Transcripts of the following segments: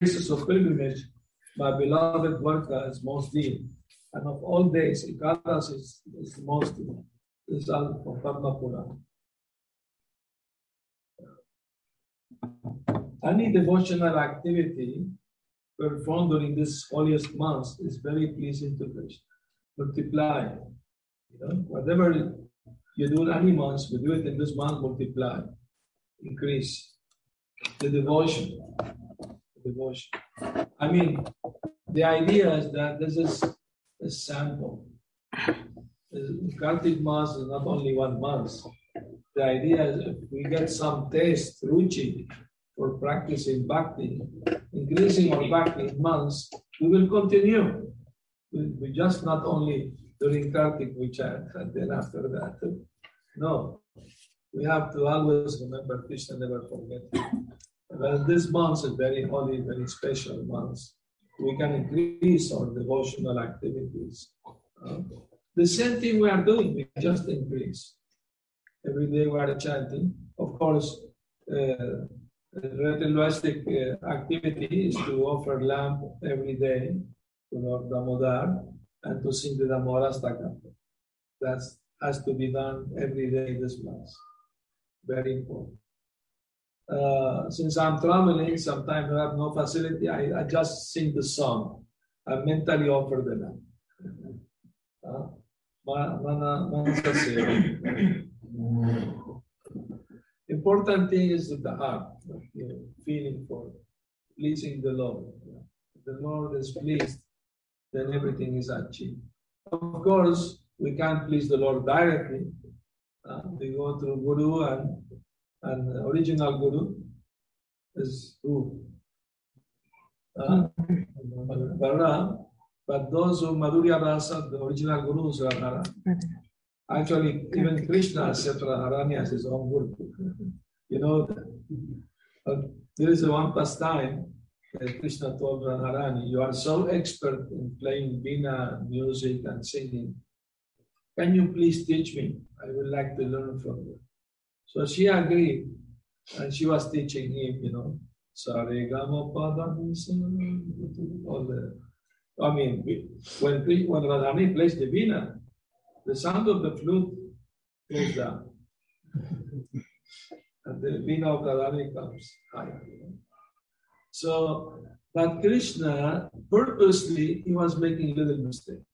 places of pilgrimage, my beloved Dwarka is most dear. And of all days, Ekadas is, is the most result from Karnapura. Any devotional activity performed during this holiest month is very pleasing to Krishna. Multiply. You know, whatever you do in any month, we do it in this month, multiply, increase the devotion. Devotion. I mean, the idea is that this is a sample. Kartik Masa is not only one month. The idea is if we get some taste, ruchi, for practicing bhakti, increasing our bhakti months, we will continue. We, we just not only during Kartik we chant and then after that. No, we have to always remember Krishna, never forget. Well, this month is very holy, very special month. We can increase our devotional activities. Uh, the same thing we are doing, we just increase. Every day we are chanting. Of course, uh, ritualistic uh, activity is to offer lamp every day to Lord Damodar and to sing the Damodar That has to be done every day this month. Very important. Uh, since I'm traveling, sometimes I have no facility, I, I just sing the song. I mentally offer them. Uh, Important thing is the heart, you know, feeling for pleasing the Lord. The Lord is pleased, then everything is achieved. Of course, we can't please the Lord directly. Uh, we go through Guru and, and the original Guru is who? Uh, but those who Madhurya Rasa, the original gurus are Radhara. Actually, even Krishna said Radharani as his own Guru. You know, uh, there is a one pastime that Krishna told Radharani, you are so expert in playing Veena music and singing. Can you please teach me? I would like to learn from you. So she agreed, and she was teaching him, you know, all the. I mean, when when Radharani plays the Veena, the sound of the flute goes down. and the Veena of Radharani comes higher. So, but Krishna, purposely, he was making little mistake.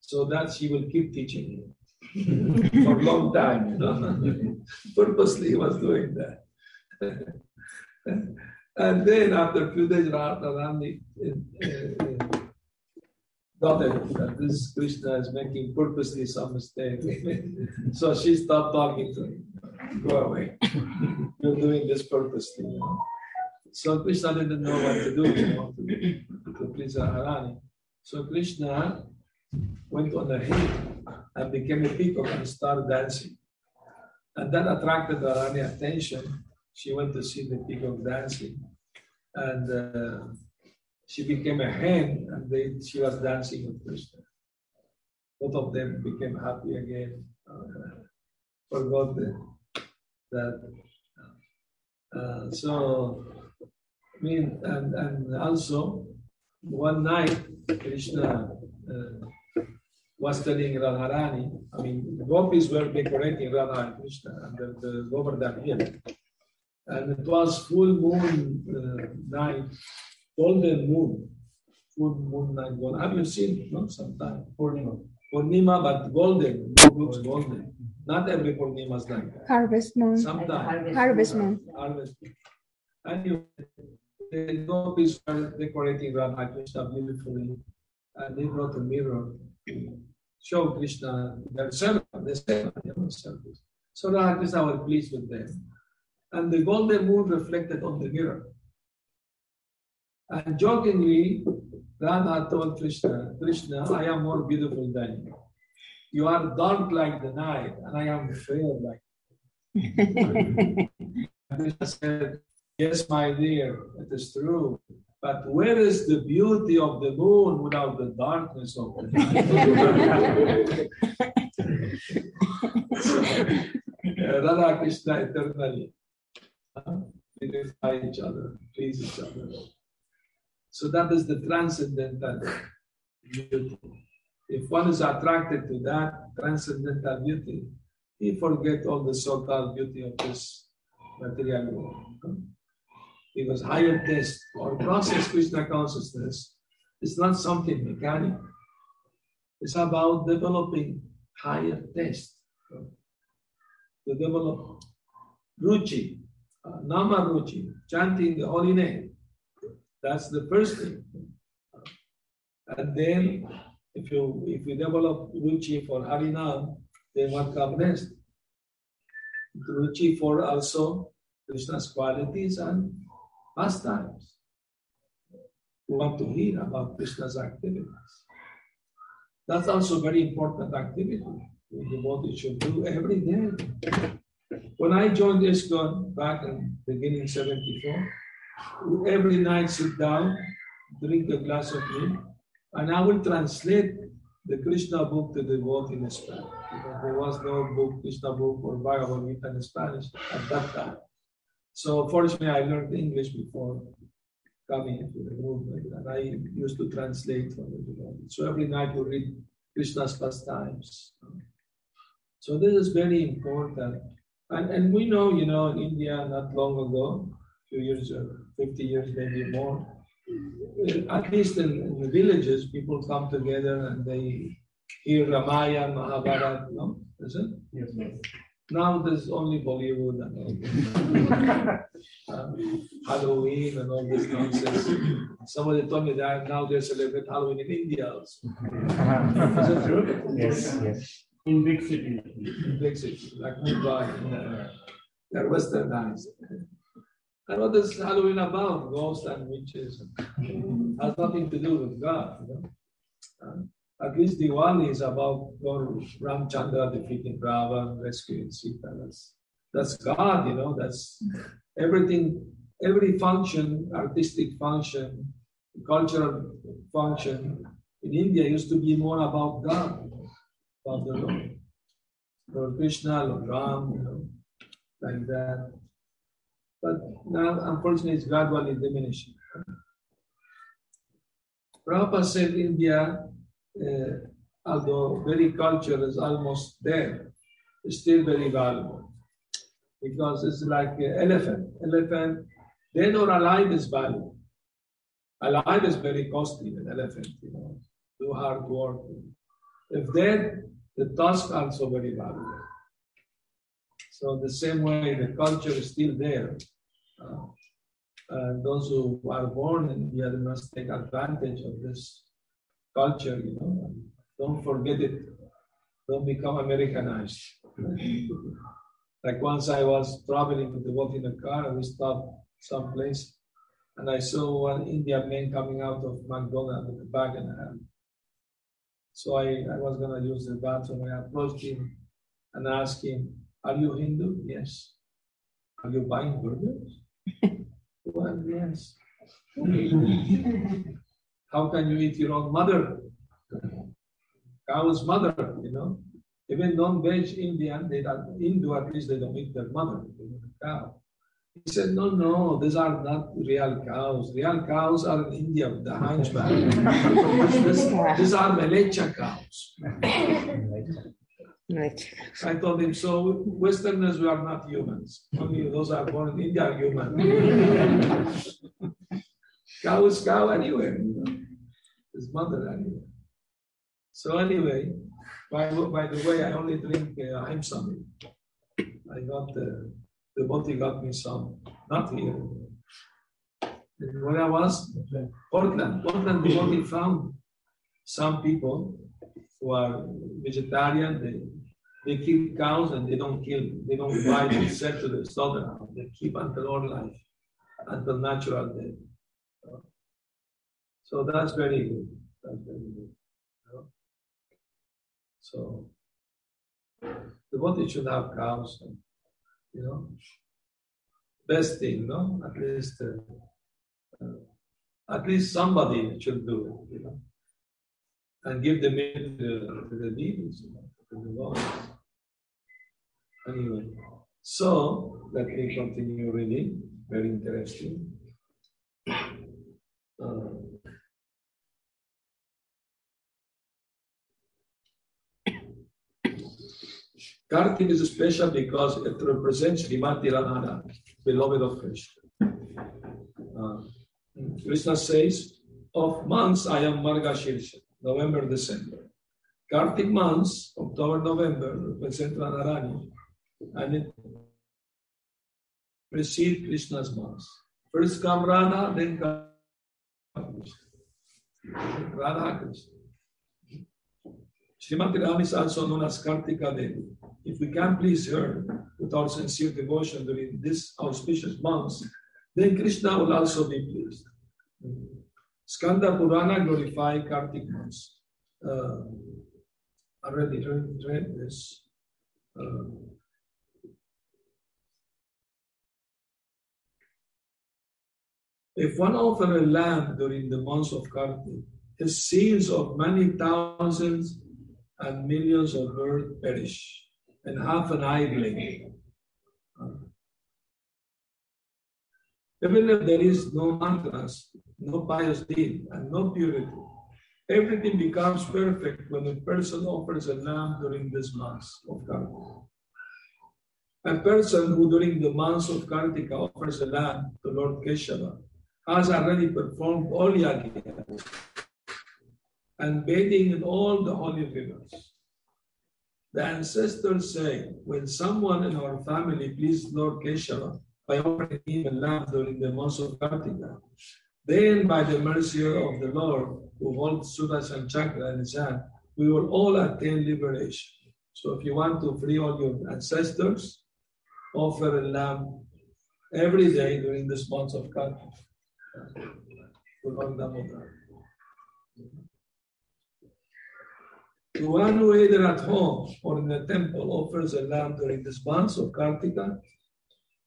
So that she will keep teaching him for a long time. You know? purposely, he was doing that. and then after a few days, Radharani uh, uh, got it that this Krishna is making purposely some mistake. so she stopped talking to him. Go away. You're doing this purposely. You know? So Krishna didn't know what to do, to, please Radharani. So Krishna went on a hill and became a peacock and started dancing. And that attracted Radharani attention. She went to see the peacock dancing. And uh, she became a hen and they, she was dancing with Krishna. Both of them became happy again. Uh, forgot the, that. Uh, so I mean, and, and also, one night, Krishna uh, was telling Radharani, I mean, the gopis were decorating Radha and Krishna under the Govardhan hill. And it was full moon uh, night, golden moon, full moon night. Golden. Have you seen no? sometime? Purnima. Purnima, but golden, looks golden. Not every Purnima is like that. Harvest moon. Sometimes. Harvest moon. Harvest moon. Anyway, the gopis were decorating Radha Krishna beautifully, and they brought a mirror to show Krishna their servant, the servant, service. So Radha Krishna were pleased with them. And the golden moon reflected on the mirror. And jokingly, Radha told Krishna, Krishna, I am more beautiful than you. You are dark like the night, and I am fair like. Krishna said, Yes, my dear, it is true. But where is the beauty of the moon without the darkness of the night? so, Radha Krishna eternally. beautify each other, please each other. So that is the transcendental beauty. If one is attracted to that transcendental beauty, he forget all the so-called beauty of this material world. Because higher test or process Krishna consciousness is not something mechanical. It's about developing higher test To develop ruchi, uh, nama ruchi, chanting the holy name. That's the first thing. And then if you if you develop ruchi for Harinam, then what comes next? Ruchi for also Krishna's qualities and pastimes. Want to hear about Krishna's activities. That's also very important activity the devotee should do every day. When I joined ISKCON back in beginning 74, every night sit down, drink a glass of milk, and I will translate the Krishna book to the devotee in Spanish. Because there was no book, Krishna book or Bhagavad Gita in Spanish at that time. So fortunately, I learned English before coming into the movement, and I used to translate for the devotee. So every night we read Krishna's pastimes. So this is very important. And, and we know, you know, in India not long ago, few years, uh, 50 years, maybe more, at least in, in, the villages, people come together and they hear Ramayana, Mahabharata, no? Is it? Yes, yes. Now there's only Bollywood and all uh, Halloween and all this nonsense. Somebody told me that now they celebrate Halloween in India also. Is that true? Yes, yes. In big cities. In big cities, like Mumbai. Uh, they're westernized. And what is Halloween about? Ghosts and witches. has nothing to do with God. You know? At least the one is about Lord Ramchandra defeating Ravan, rescuing Sita. That's, that's God, you know, that's everything, every function, artistic function, cultural function in India used to be more about God, about the Lord. Lord Krishna, Lord Ram, you know, like that. But now, unfortunately, it's gradually diminishing. Prabhupada said India, uh, although very culture is almost there, is still very valuable. Because it's like an elephant. Elephant, dead or alive is valuable. Alive is very costly, an elephant, you know, do hard work. If dead, the tusk also very valuable. So the same way the culture is still there. Uh, and those who are born in India must take advantage of this culture, you know. Don't forget it. Don't become Americanized. like once I was traveling with the boat in a car and we stopped someplace and I saw one Indian man coming out of McDonald's with a bag in hand. So I, I was gonna use the bathroom. I approached him and asked him, Are you Hindu? Yes. Are you buying burgers? well, yes. How can you eat your own mother? Cow's mother, you know. Even non-veg Indian, they don't, Hindu at least they don't eat their mother, They eat cow. He said, no, no, these are not real cows. Real cows are in India with the hunchback. these are mleccha cows. Right. I told him, so Westerners, we are not humans. Only those are born in India are human. cow is cow anywhere. You know? His mother anyway. So anyway, by, by the way, I only drink uh, I'm some. I got the, the body got me some, not here. Where I was, Portland. Portland, the body found some people who are vegetarian, they they keep cows and they don't kill, they don't buy and sell to the slaughterhouse. They keep until all life, until natural death. So that's very good. That's very good. So the body should have cows, and, you know. Best thing, no? At least, uh, uh, at least somebody should do it, you know, and give the meat to, the needies, you know, to the Lord. Anyway, so let me continue reading. very interesting. Uh, Kartik is special because it represents Srimati Radharani, beloved of Krishna. Uh, Krishna says, of months I am Margashirsha, November, December. Kartik months, October, November, represent Radharani, and it precedes Krishna's months. First come Radha, then come. Radha Krishna. Srimati is also known as Kartika Devi. If we can please her with our sincere devotion during this auspicious months, then Krishna will also be pleased. Skanda Purana glorify Kartik. Uh, already read, read this. Uh, if one offer a lamb during the months of Kartik, the seals of many thousands and millions of birds perish and half an blink. Even if there is no mantras, no pious deed, and no purity, everything becomes perfect when a person offers a lamb during this month of Kartika. A person who during the months of Kartika offers a lamb to Lord Keshava has already performed all yajnas and bathing in all the holy rivers. The ancestors say, when someone in our family pleased Lord Keshava by offering him a lamb during the month of Kartika, then by the mercy of the Lord, who holds Sudarshan Chakra in his hand, we will all attain liberation. So if you want to free all your ancestors, offer a lamb every day during this month of Kartika. To one who either at home or in the temple offers a lamb during this month of Kartika,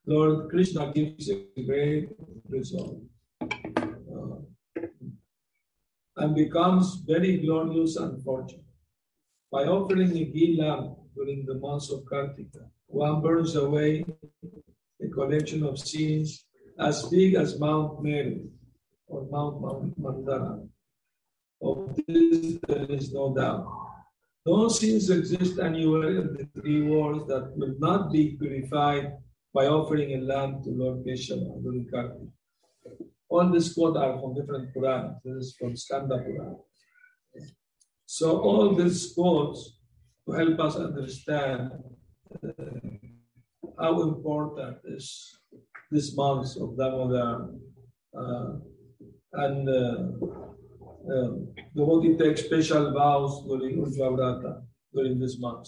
Lord Krishna gives a great result uh, and becomes very glorious and fortunate. By offering a ghee lamb during the month of Kartika, one burns away a collection of sins as big as Mount Meru or Mount Mandara. Of this there is no doubt. No sins exist anywhere in the three worlds that will not be purified by offering a lamb to Lord Keshava during Kartika. All these quotes are from different Puranas. This is from Skanda Purana. So all these quotes to help us understand uh, how important is this month of Damodar uh, and uh, devotee takes special vows during Urjavrata, during this month.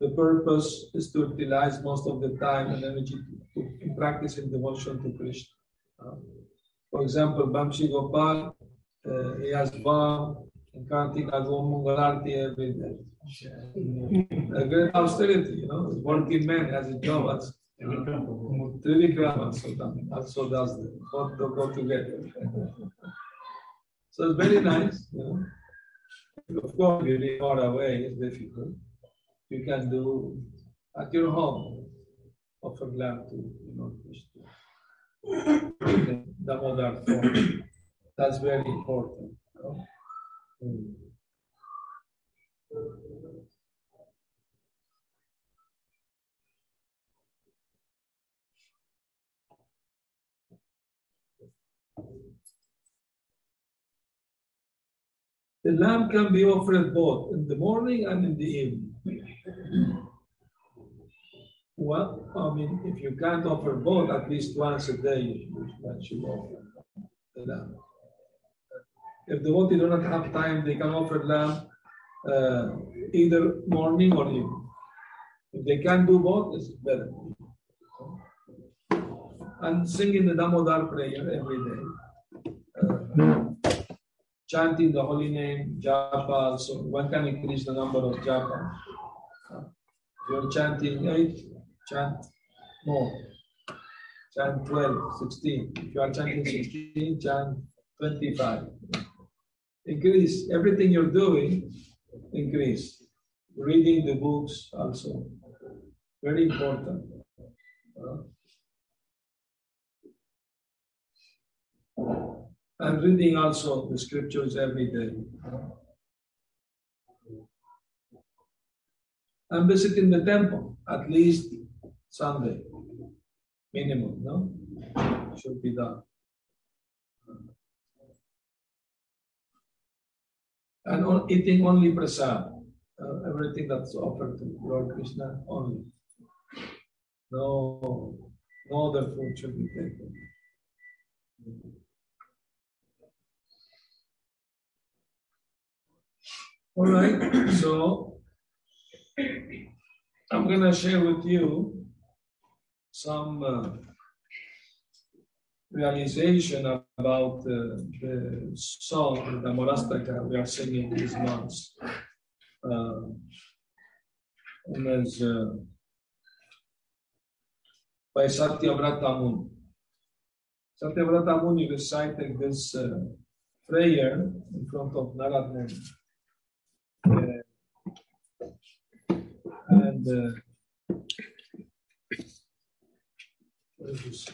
The purpose is to utilize most of the time and energy to, to in practicing devotion to Krishna. Um, for example, Bamshi Gopal, uh, he has vow in Kartika Gomungalarti every day. A great austerity, you know, working man has a job as Trivikram also, also does that. Both go together. So it's very nice. You know. Of course, you far away, it's difficult. You can do at your home, offer lamb to you know, the Damodar form. That's very important. You know? mm. The lamb can be offered both in the morning and in the evening. Well, I mean, if you can't offer both, at least once a day you should offer the lamb. If the devotee do not have time, they can offer lamb uh, either morning or evening. If they can do both, it's better. And singing the Damodar prayer every day. Chanting the holy name, japa So one can increase the number of japa. you're chanting 8, chant more. Chant 12, 16. If you are chanting 16, chant 25. Increase everything you're doing, increase. Reading the books also. Very important. Uh, I'm reading also the scriptures every day. I'm visiting the temple at least Sunday, minimum, no? Should be done. And on, eating only prasad, uh, everything that's offered to Lord Krishna only. No, no other food should be taken. All right, so I'm going to share with you some uh, realization about uh, the song, the Morastaka we are singing these months. Uh, and as uh, by Satyavrata Muni. Satyavrata recited this uh, prayer in front of Narad Muni. And what is this?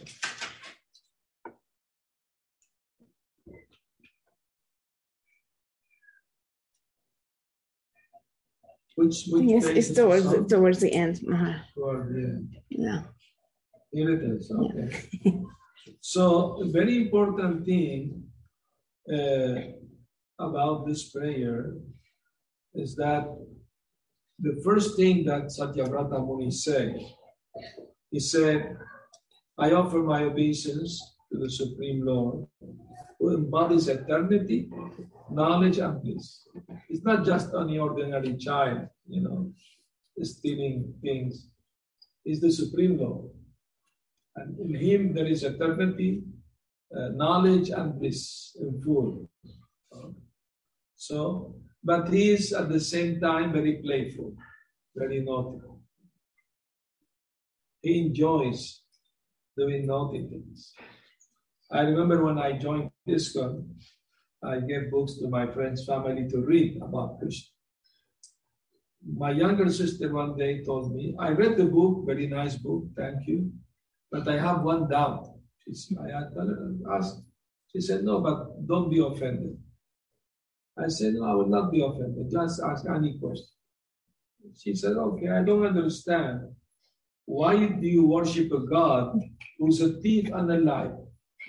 Which, which Yes, it's is the towards towards the end. Maha. Toward the end. Yeah. Here it is, okay. so, a very important thing uh, about this prayer is that the first thing that Satyavrata Muni said, he said, I offer my obeisance to the Supreme Lord who embodies eternity, knowledge, and bliss. It's not just any ordinary child, you know, stealing things. He's the Supreme Lord. And in him there is eternity, uh, knowledge, and bliss in full. So, but he is at the same time very playful, very naughty. He enjoys doing naughty things. I remember when I joined ISKCON, I gave books to my friends' family to read about Krishna. My younger sister one day told me, I read the book, very nice book, thank you, but I have one doubt. She said, I uh, asked. She said, No, but don't be offended. I said, No, I will not be offended. Just ask any question. She said, Okay, I don't understand. Why do you worship a God who's a thief and a liar?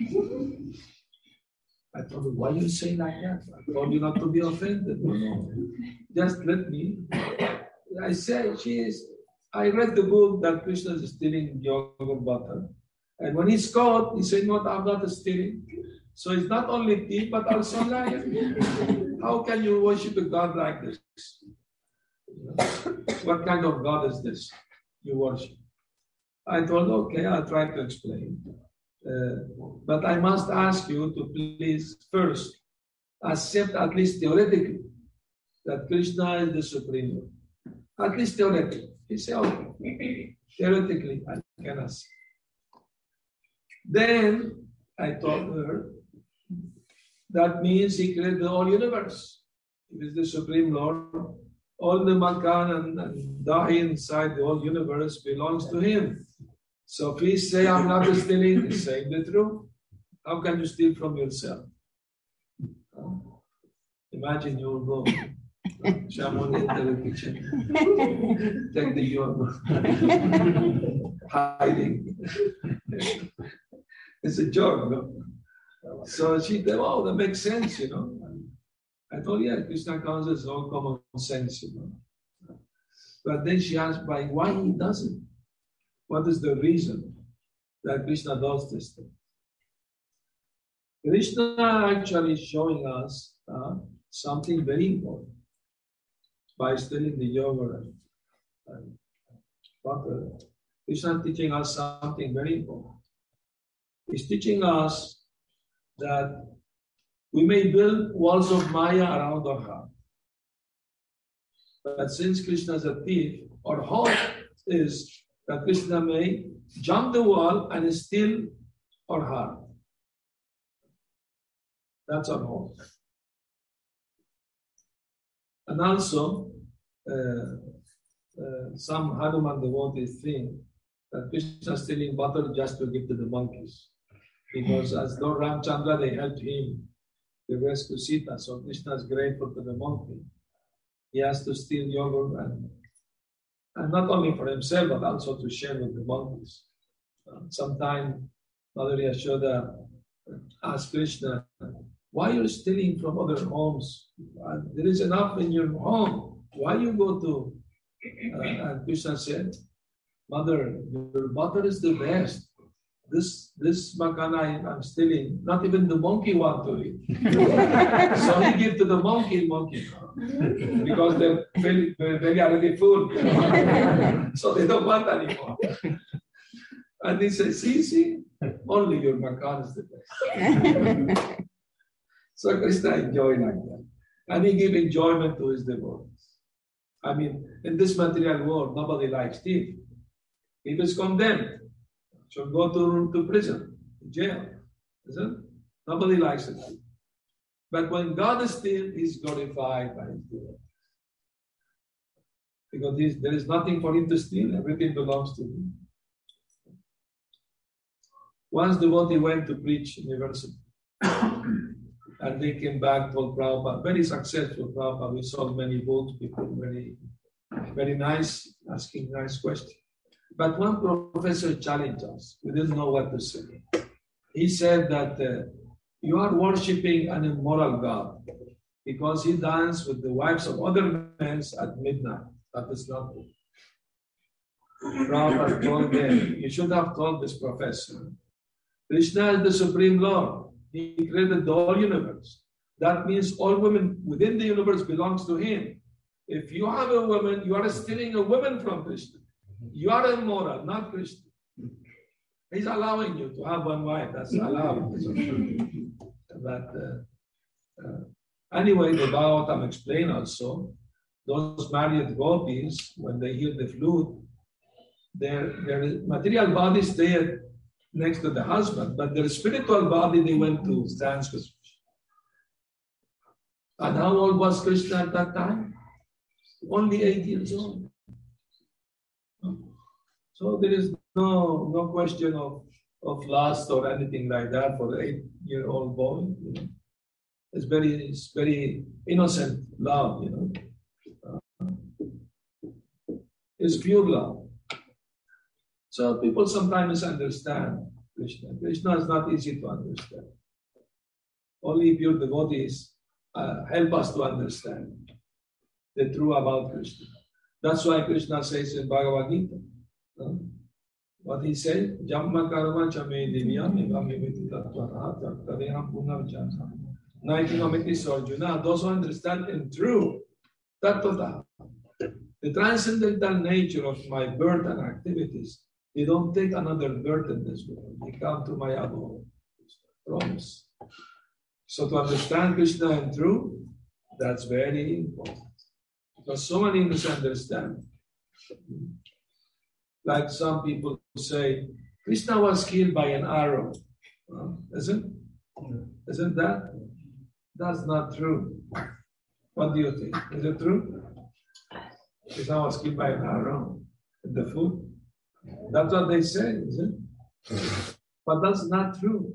I told her, Why you say like that? I told you not to be offended. No, no. Just let me. I said, She is. I read the book that Krishna is stealing yogurt butter. And when he's caught, he said, No, I'm not stealing. So it's not only thief, but also liar. How can you worship a God like this? What kind of God is this you worship? I told, okay, I'll try to explain. Uh, but I must ask you to please first accept, at least theoretically, that Krishna is the Supreme Lord. At least theoretically. He said, okay, theoretically, I can accept. Then I told her, that means he created the whole universe. He is the Supreme Lord. All the Makan and, and Dahi inside the whole universe belongs to him. So please say I'm not stealing, he's saying the truth. How can you steal from yourself? Imagine you will go. Someone enter the kitchen, take the yogurt, hiding. it's a joke, no? So she said, oh, that makes sense, you know. I thought, yeah, Krishna consciousness is all common sense, you know. But then she asked, by why he doesn't? What is the reason that Krishna does this thing? Krishna actually is showing us uh, something very important by studying the yoga and, butter. Krishna is teaching us something very important. He's teaching us that we may build walls of Maya around our heart. But since Krishna is a thief, our hope is that Krishna may jump the wall and steal our heart. That's our hope. And also, uh, uh, some Hanuman devotees think that Krishna is stealing butter just to give to the monkeys. Because as Lord Ramchandra, they helped him to rescue Sita. So Krishna is grateful to the monkey. He has to steal yogurt and, and not only for himself, but also to share with the monkeys. Uh, sometime Mother Yashoda asked Krishna, why are you stealing from other homes? There is enough in your home. Why you go to? Uh, and Krishna said, Mother, your butter is the best. This this makana I'm stealing, not even the monkey want to eat. so he give to the monkey, monkey, because they're very, very already full. so they don't want anymore. And he says, see, see, only your makana is the best. so Krishna enjoy like that. And he give enjoyment to his devotees. I mean, in this material world, nobody likes thief. He is condemned, should go to, to prison, jail. Isn't Nobody likes it. But when God is still, he's glorified by his. Because there is nothing for him to steal, everything belongs to him. Once the devotee went to preach university. and they came back, told Prabhupada, very successful Prabhupada. We sold many books, people very, very nice, asking nice questions. But one professor challenged us. We didn't know what to say. He said that uh, you are worshipping an immoral God because he danced with the wives of other men at midnight. That is not good. Prabhupada told them, you should have told this professor Krishna is the Supreme Lord. He created the whole universe. That means all women within the universe belongs to him. If you have a woman, you are stealing a woman from Krishna. You are immoral, not Krishna. He's allowing you to have one wife. That's allowed. but uh, uh, anyway, the Bhagavatam explain also those married gopis, when they hear the flute, their, their material body stay next to the husband, but their spiritual body they went to with. And how old was Krishna at that time? Only eight years old. So there is no no question of, of lust or anything like that for the eight-year-old boy. You know. It's very it's very innocent love, you know. Uh, it's pure love. So people sometimes misunderstand Krishna. Krishna is not easy to understand. Only pure devotees uh, help us to understand the truth about Krishna. That's why Krishna says in Bhagavad Gita, what he said, Jamma karma chame divyam evamiviti tattvara tattadeham punarjana. Naikinamiti Arjuna, those who understand in truth, tattva, the transcendental nature of my birth and activities they don't take another burden this world. They come to my abode. Promise. So to understand Krishna in truth, that's very important. Because so many misunderstand. Like some people say, Krishna was killed by an arrow. isn't? Isn't that? That's not true. What do you think? Is it true? Krishna was killed by an arrow in the foot? That's what they say, is it? But that's not true.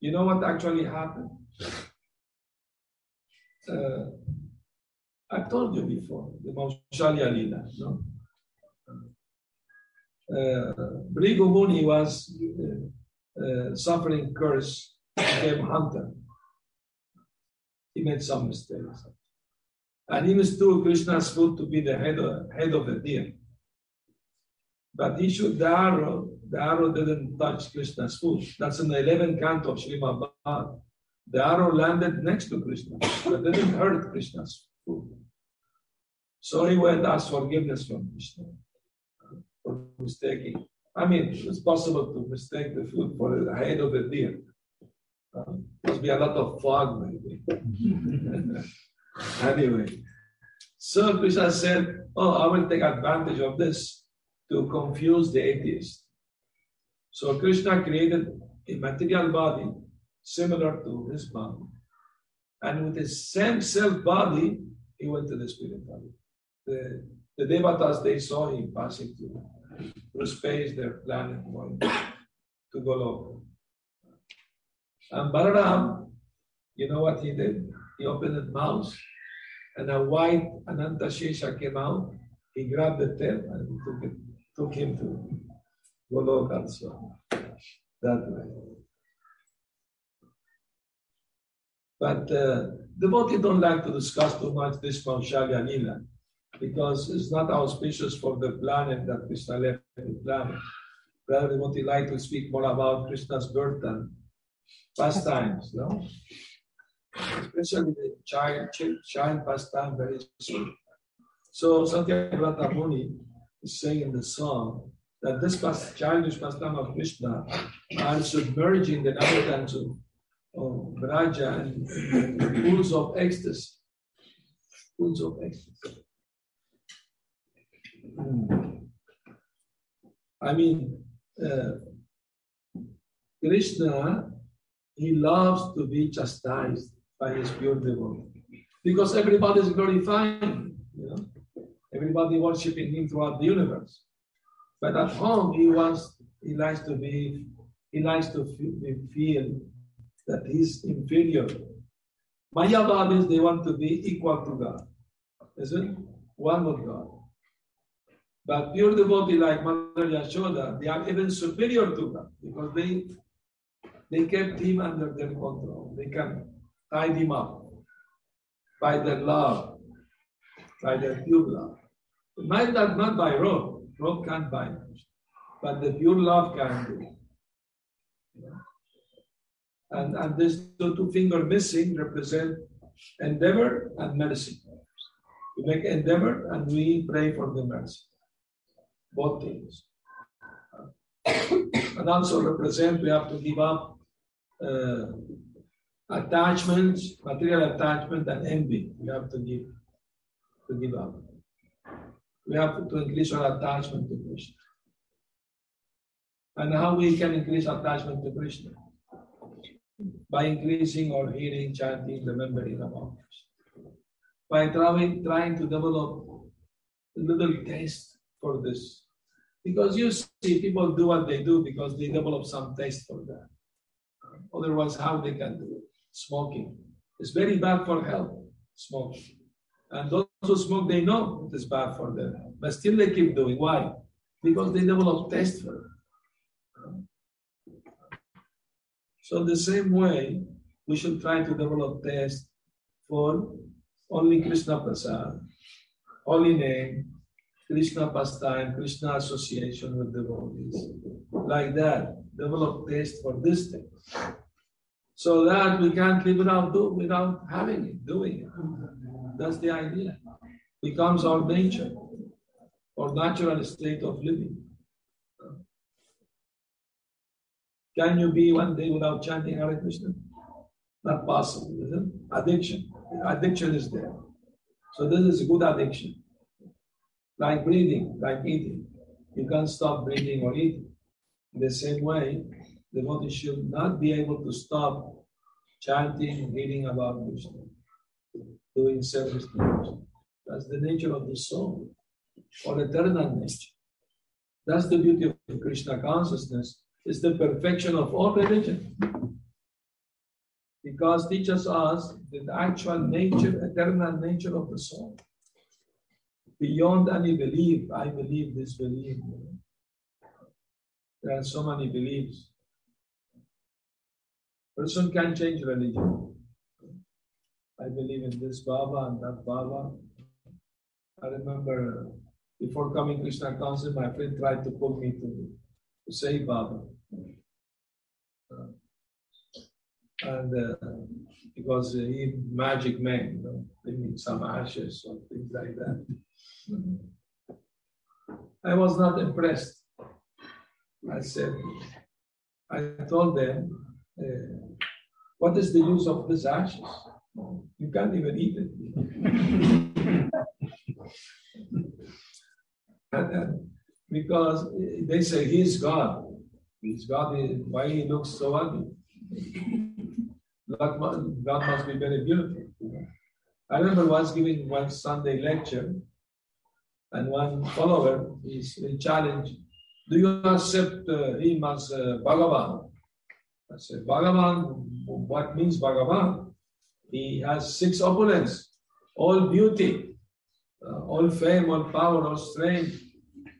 You know what actually happened? Uh, I've told you before, the Maushalya Lila, no? Uh, Bhrigu Muni was uh, uh, suffering curse, became hunter. He made some mistakes. And he mistook Krishna's foot to be the head of, head of the deer. But he shoot the arrow. The arrow didn't touch Krishna's foot. That's in the 11th canto of Srimad Bhagavatam. The arrow landed next to Krishna, but didn't hurt Krishna's foot. So he went ask forgiveness from Krishna mistaking. I mean, it's possible to mistake the foot for the head of a deer. Uh, must be a lot of fog, maybe. anyway, so Krishna said, "Oh, I will take advantage of this." to confuse the atheist. So Krishna created a material body similar to his body. And with the same self body, he went to the spirit body. The, the devatas, they saw him passing through, through space, their planet going to Goloka. And Balaram, You know what he did? He opened his mouth, and a white Ananta Shesha came out. He grabbed the tail and took, it, took him to Goloka. So that way. But uh, devotee don't like to discuss too much this Paushalya Lila because it's not auspicious for the planet that Krishna left the planet. Rather, devotee like to speak more about Krishna's birth and pastimes, no? Especially the child, child pastime, very soon. So Satyavrata Muni is saying in the song that this past, childish pastime of Krishna are submerging the inhabitants of of Vraja and pools of ecstasy. Pools of ecstasy. I mean, uh, Krishna, he loves to be chastised by his pure devotee because everybody is glorifying, you know, everybody worshiping him throughout the universe. But at home, he wants, he likes to be, he likes to feel that he's inferior. Mayavadis, they want to be equal to God. Isn't one with God. But pure devotee like Mother Yashoda, they are even superior to God because they they kept him under their control. They can tie him up by their love, by their pure love. Not that not by rope. Rope can't bind, but the pure love can do. And, and this two finger missing represent endeavor and mercy. We make endeavor and we pray for the mercy. Both things. and also represent we have to give up uh, attachments, material attachment and envy. We have to give to give up. We have to, increase our attachment to Krishna. And how we can increase attachment to Krishna? by increasing or hearing, chanting, remembering about Krishna. By trying, trying to develop a little taste for this. Because you see, people do what they do because they develop some taste for that. Otherwise, how they can do it? Smoking. It's very bad for health, smoking. And those who smoke, they know it is bad for them. But still they keep doing. Why? Because they develop taste for it. So the same way, we should try to develop taste for only Krishna Prasad, holy name, Krishna pastime, Krishna association with devotees. Like that, develop taste for this thing. So that we can't live without do, without having it, doing it. That's the idea. Becomes our nature, our natural state of living. Can you be one day without chanting Hare Krishna? Not possible? Addiction. Addiction is there. So this is a good addiction. Like breathing, like eating. You can't stop breathing or eating. In the same way, the devotee should not be able to stop chanting, reading about Krishna, doing service to Krishna. That's the nature of the soul, or eternal nature. That's the beauty of Krishna consciousness is the perfection of all religion. Because teaches us the actual nature, eternal nature of the soul. Beyond any belief, I believe this belief. There are so many beliefs. Person can change religion. I believe in this Baba and that Baba. I remember before coming Krishna Council, my friend tried to pull me to to Sai Baba. Uh, and uh, because he magic man, you know, bringing some ashes or things like that. I was not impressed. I said, I told them, uh, what is the use of these ashes? You can't even eat it. and, uh, because they say he's God. He's God. Why he looks so ugly? God, God must be very beautiful. I remember once giving one Sunday lecture, and one follower is challenged, "Do you accept uh, him as uh, Bhagavan?" I said, "Bhagavan. What means Bhagavan? He has six opulence, all beauty, uh, all fame, all power, all strength,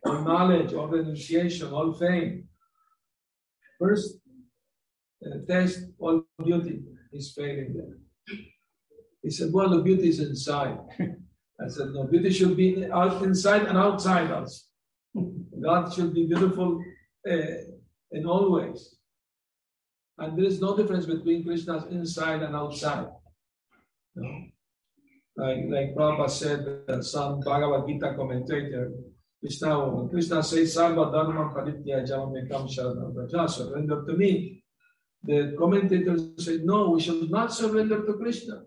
all knowledge, all renunciation, all fame. First uh, test, all beauty is failing there. He said, well, the beauty is inside. I said, no, beauty should be out inside and outside us. God should be beautiful uh, in all ways. And there is no difference between Krishna's inside and outside. No. Like, like Prabhupada said, uh, some Bhagavad Gita commentator, Krishna, Krishna says, Sarva Dharma Paritya Jamamekam Sharanam Vraja, surrender to me. The commentators say, no, we should not surrender to Krishna.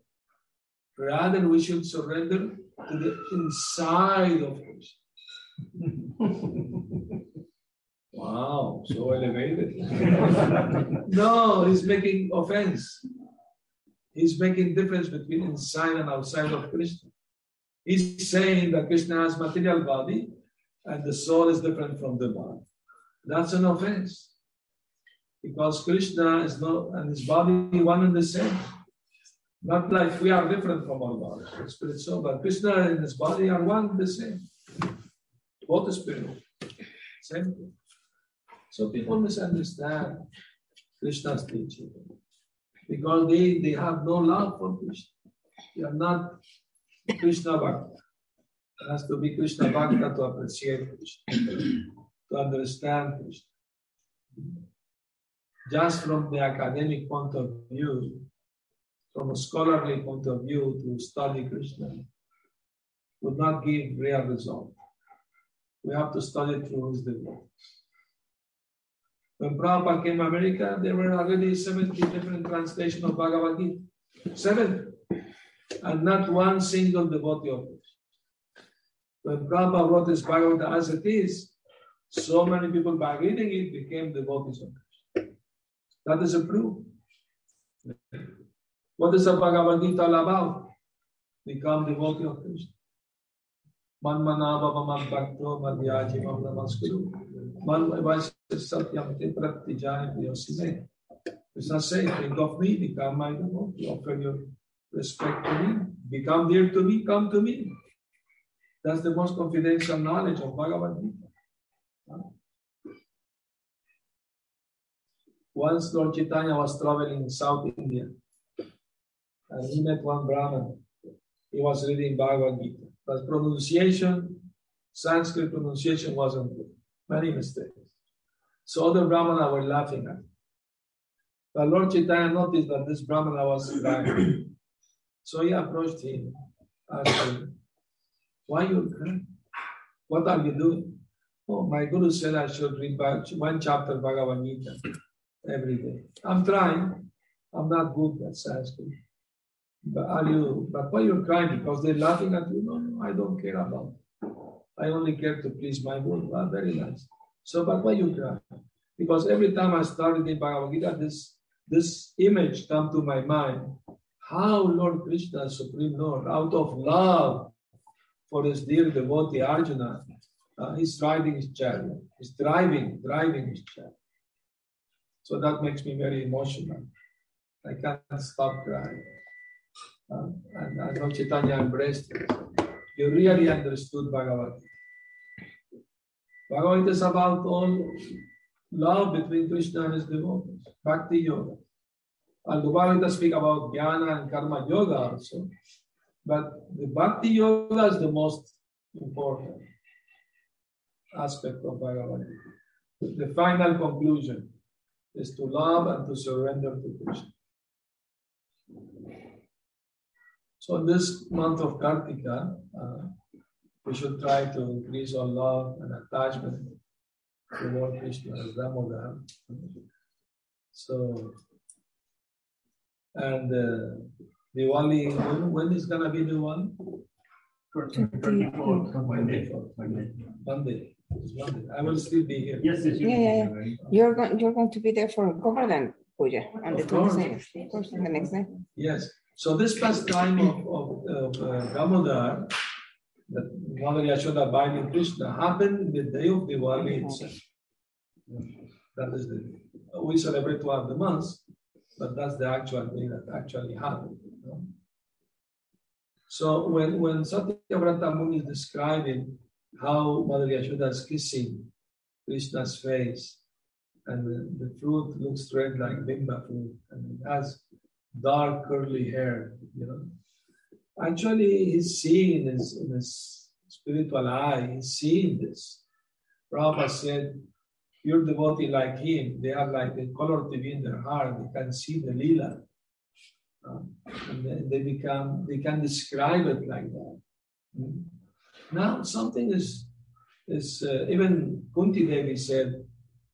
Rather, we should surrender to the inside of Krishna. wow, so elevated. no, he's making offense. He's making difference between inside and outside of Krishna. He's saying that Krishna has material body and the soul is different from the body. That's an offense. Because Krishna is not and his body one and the same. Not like we are different from our body, spirit soul, but Krishna and his body are one and the same. Both spirit. Same thing. So people misunderstand Krishna's teaching because they, they have no love for Krishna. They are not Krishna Bhakta. It has to be Krishna Bhakta to appreciate Krishna, to understand Krishna. Just from the academic point of view, from a scholarly point of view, to study Krishna would not give real result. We have to study through his devotees. When Prabhupada came to America, there were already 70 different translations of Bhagavad Gita. Seven. And not one single devotee of it. When Prabhupada wrote this Bhagavad as it is, so many people by reading it became devotees of Krishna. That is a proof. What is the Bhagavad Gita all about? Become devotee of Krishna. Manmanava mamam bhakto madhyajimam namaskuru. Man satyam te prattijani priyosime. Krishna says, think of me, become my devotee, offer your respect to me, become dear to me, come to me. That's the most confidential knowledge of Bhagavad Gita. Once Lord Chaitanya was traveling in South India and he met one Brahman. He was reading Bhagavad Gita. But pronunciation, Sanskrit pronunciation wasn't good. Many mistakes. So other Brahmana were laughing at him. But Lord Chaitanya noticed that this Brahmana was crying. so he approached him, him, Why you crying? What are you doing? Oh, my Guru said I should read one chapter Bhagavad Gita every day. I'm trying. I'm not good at Sanskrit. But are you but why you're crying? Because they're laughing at you? No, no, I don't care about it. I only care to please my Guru. Ah, very nice. So but why you cry? Because every time I start reading Bhagavad Gita, this this image come to my mind. How Lord Krishna, Supreme Lord, out of love for his dear devotee Arjuna, uh, he's riding his chariot. He's driving, driving his chariot. So that makes me very emotional. I can't stop crying. Uh, and I know Chaitanya embraced it. You really understood Bhagavad Gita. Bhagavad Gita is about all love between Krishna and his devotees, Bhakti Yoga. And the Bhagavad Gita speak about Jnana and Karma Yoga also. But the Bhakti Yoga is the most important aspect of Bhagavad Gita. The final conclusion is to love and to surrender to Krishna. So in this month of Kartika, uh, we should try to increase our love and attachment to Lord Krishna as Damodar. So, and uh, Diwali, when, when is going to be the one? Monday. Monday. Monday. I will still be here. Yes, yes, you Yeah, yeah, can. You're going, you're going to be there for Govardhan Puja on the Of course. twenty-second, of course, on the next day. Yes. So this past time of, of, of uh, Damodar, that Mother Yashoda binding Krishna happened in the day of Diwali itself. That is the, we celebrate one of the months, but that's the actual day that actually happened. you know. So when, when Satyavrata Muni is describing how Mother Yashoda is kissing Krishna's face, and the, the fruit looks red like bimba fruit, and it has dark curly hair, you know. Actually, he's seeing this in his spiritual eye, he's seeing this. Prabhupada said, pure devotee like him, they have like the color TV in their heart, they can see the lila. Um, and they, become, they can describe it like that. Mm. Now something is, is uh, even Kunti Devi said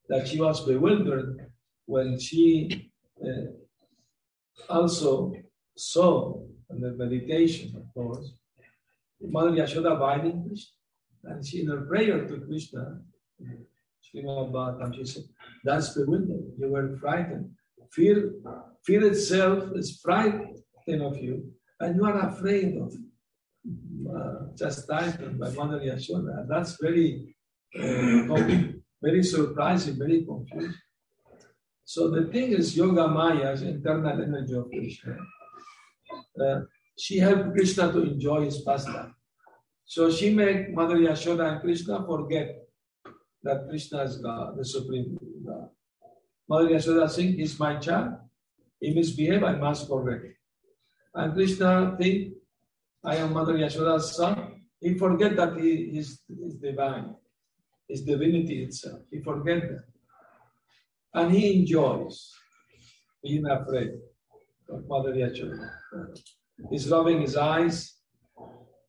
that she was bewildered when she uh, also saw in the meditation, of course, Mother Yashoda abiding Krishna. And she, in her prayer to Krishna, Srimad she said, that's bewildering. You were frightened. Fear, fear itself is frightened of you, and you are afraid of chastisement by Mother Yashoda. That's very, uh, very surprising, very confusing. So the thing is, Yoga Maya is internal energy of Krishna. Uh, she helped Krishna to enjoy his pastime. So she made Mother Yashoda and Krishna forget that Krishna is God, the Supreme God. Mother Yashoda think he's my child. He misbehave, I must correct. And Krishna think I am Mother Yashoda's son. He forget that he is, is divine, is divinity itself. He forget that. And he enjoys being afraid of Mother Yashoda. He's rubbing his eyes.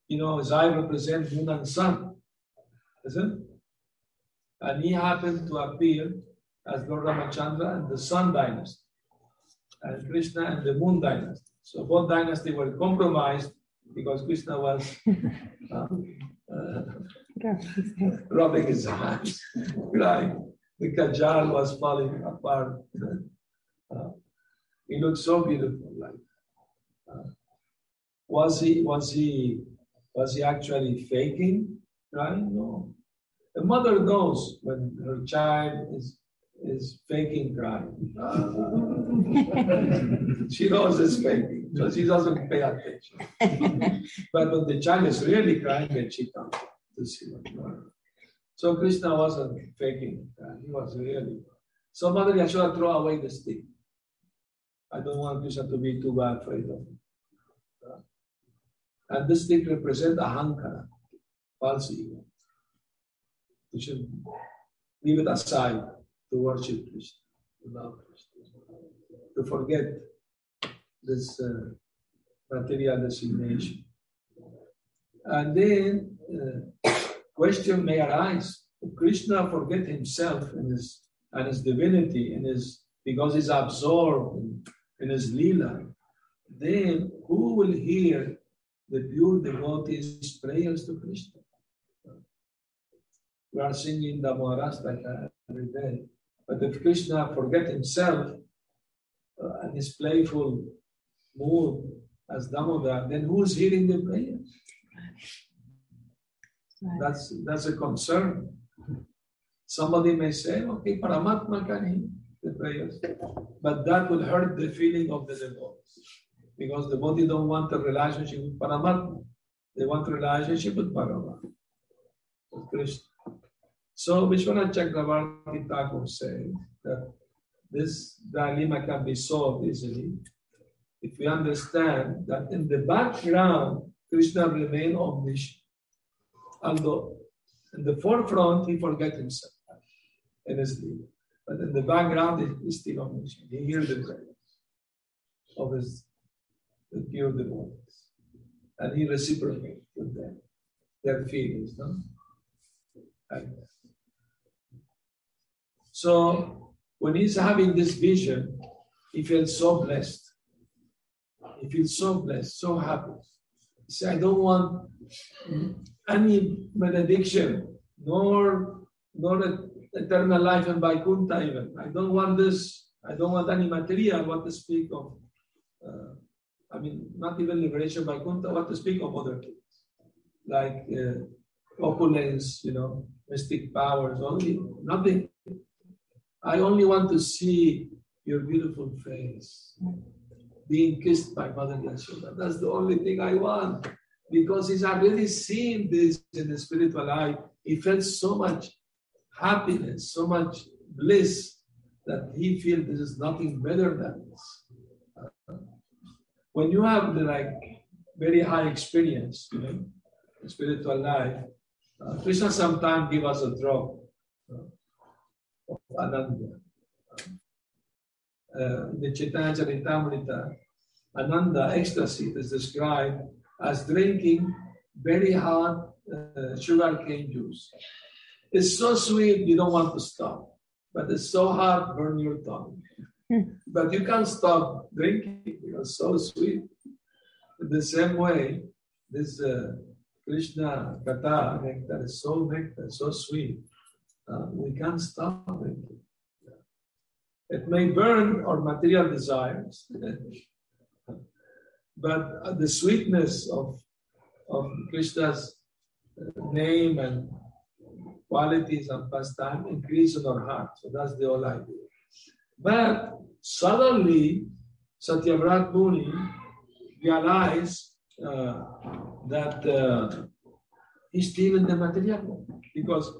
You know, his eye represents moon and sun, isn't it? And he happened to appear as Lord Ramachandra and the sun dynasty, and Krishna and the moon dynasty. So both dynasties were compromised because Krishna was uh, uh, rubbing his eyes, crying. The kajal was falling apart. Uh, he looked so beautiful. Like, uh, was he? Was he? Was he actually faking Right? No. The mother knows when her child is is faking crying. she knows it's faking, so she doesn't pay attention. but when the child is really crying, then she comes to see what So Krishna wasn't faking, he was really. So Mother Yashoda throw away the stick. I don't want Krishna to be too afraid of me. And this stick represents ahankara, false ego. We should leave it aside to worship Krishna, to love Krishna, to forget this uh, material designation. And then uh, question may arise: Krishna forget himself and his and his divinity and his because he's absorbed in, in his lila, then who will hear the pure devotees' prayers to Krishna? We are singing Damodarashtakam every day. But if Krishna forget himself uh, and his playful mood as Damodar, then who's hearing the prayers? That's that's a concern. Somebody may say, okay, Paramatma can hear the prayers, but that will hurt the feeling of the devotees because the devotee don't want a relationship with Paramatma. They want a relationship with Paramatma, with Krishna. So Vishwanath Chakravarti Thakur said that this dilemma can be solved easily if we understand that in the background Krishna remains omniscient. Although in the forefront he forget himself in his lila. But in the background he is still omniscient. He hears the prayers of his the pure devotees. And he reciprocates with them, their feelings. No? Like so when he's having this vision, he feels so blessed. He feels so blessed, so happy. He said, I don't want any benediction, nor nor eternal life in Vaikuntha even. I don't want this. I don't want any material. What to speak of? Uh, I mean, not even liberation by Vaikuntha. What to speak of other things like uh, opulence, you know, mystic powers. Only nothing I only want to see your beautiful face being kissed by Mother Yashoda. That's the only thing I want. because he's already seen this in the spiritual life. He felt so much happiness, so much bliss that he feels this is nothing better than this. When you have the like very high experience, you know, spiritual life, uh, Krishna sometimes give us a drop ananda. Uh, the Chaitanya Charitamrita, ananda, ecstasy, is described as drinking very hot uh, sugar cane juice. It's so sweet, you don't want to stop but it's so hard burn your tongue. but you can't stop drinking it's so sweet. In the same way, this uh, Krishna Katha nectar is so nectar, so sweet. Uh, we can't stop drinking. It may burn our material desires, but the sweetness of, of Krishna's name and qualities and pastime increase in our heart. So that's the whole idea. But suddenly, Satyavrat Muni realized uh, that uh, he's still in the material world because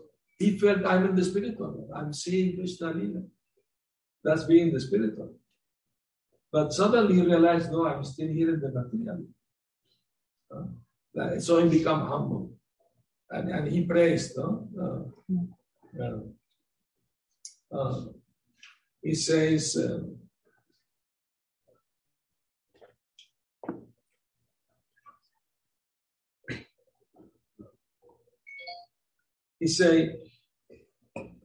he felt I'm in the spiritual world. I'm seeing Krishna Lila. That's being the spiritual. But suddenly he realized, no, I'm still here in the material. Uh, so he become humble and, and he prays, no? Uh, uh, uh, he says, um, he say,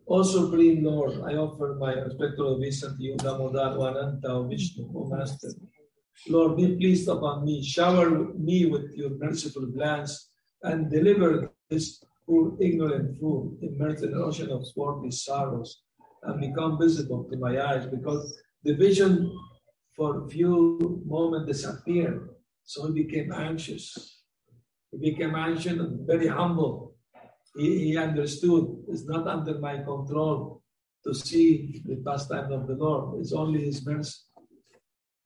O Supreme Lord, I offer my respectful obeisance to you, Damodar Ananta, Vishnu, O Master. Lord, be pleased upon me, shower me with your merciful glance, and deliver this poor ignorant fool immersed in an ocean of worldly sorrows and become visible to my eyes because the vision for a few moments disappeared. So he became anxious. He became anxious and very humble. He, he understood it's not under my control to see the pastime of the Lord. It's only His mercy.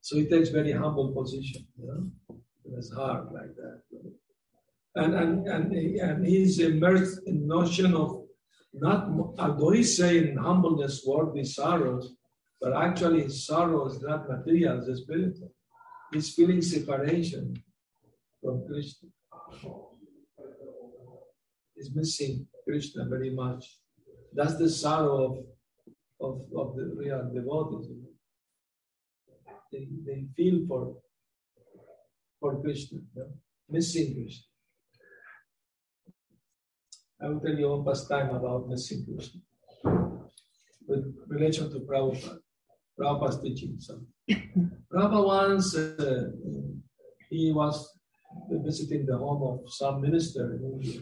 So he takes very humble position, you know, in his heart like that and and and, and he's immersed in notion of not although he's saying humbleness, worldly sorrows, but actually his sorrow is not material, it's spiritual. He's feeling separation from Krishna. He's missing Krishna very much. That's the sorrow of, of, of the real devotees. They, they feel for, for Krishna, know? missing Krishna. I will tell you one pastime about missing Krishna with relation to Prabhupada. Prabhupada's teaching. So, Prabhupada once uh, he was visiting the home of some minister in India,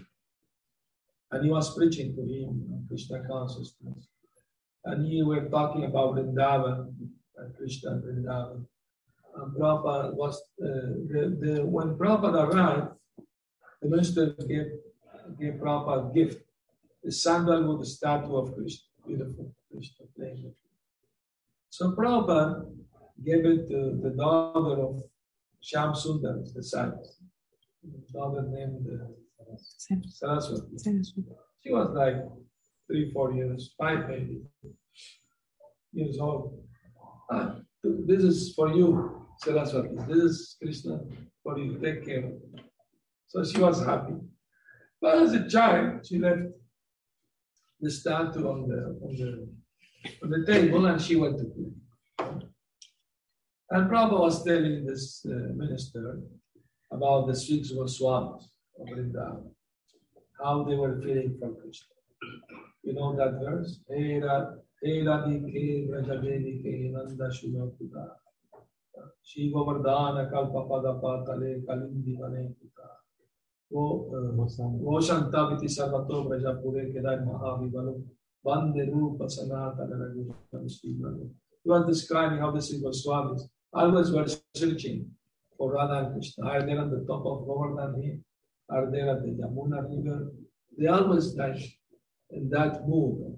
and he was preaching to him Krishna consciousness. And he were talking about Vrindavan, and Krishna and Vrindavan. And Prabhupada was, uh, the, the, when Prabhupada arrived, the minister gave gave Prabhupada a gift, a sandal with statue of Krishna, beautiful Krishna playing So Prabhupada gave it to the daughter of Shyam Sundar, the disciples. Daughter named uh, Saraswati. She was like three, four years, five maybe years old. Ah, this is for you, Saraswati. This is Krishna for you. To take care of it. So she was happy. But as a child, she left the statue on the, on the, on the table and she went to play. And Prabhupada was telling this uh, minister about the Six Goswamis of Vrindavan, how they were feeling from Krishna. You know that verse? Hey Radhike Vrajadevike Nanda Shivakuta Shiva Vardhana Kalpapadapatale Kalindi Vanekuta Voshantaviti Sarvato Vrajapure Kedai Mahavivalu Bande Rupa Sanatana Raghuram Srivalu You are describing how the Six Goswamis always were searching for Radha and Krishna. Are they on the top of Govardhan here? Are there at the Yamuna river? They always like in that mood.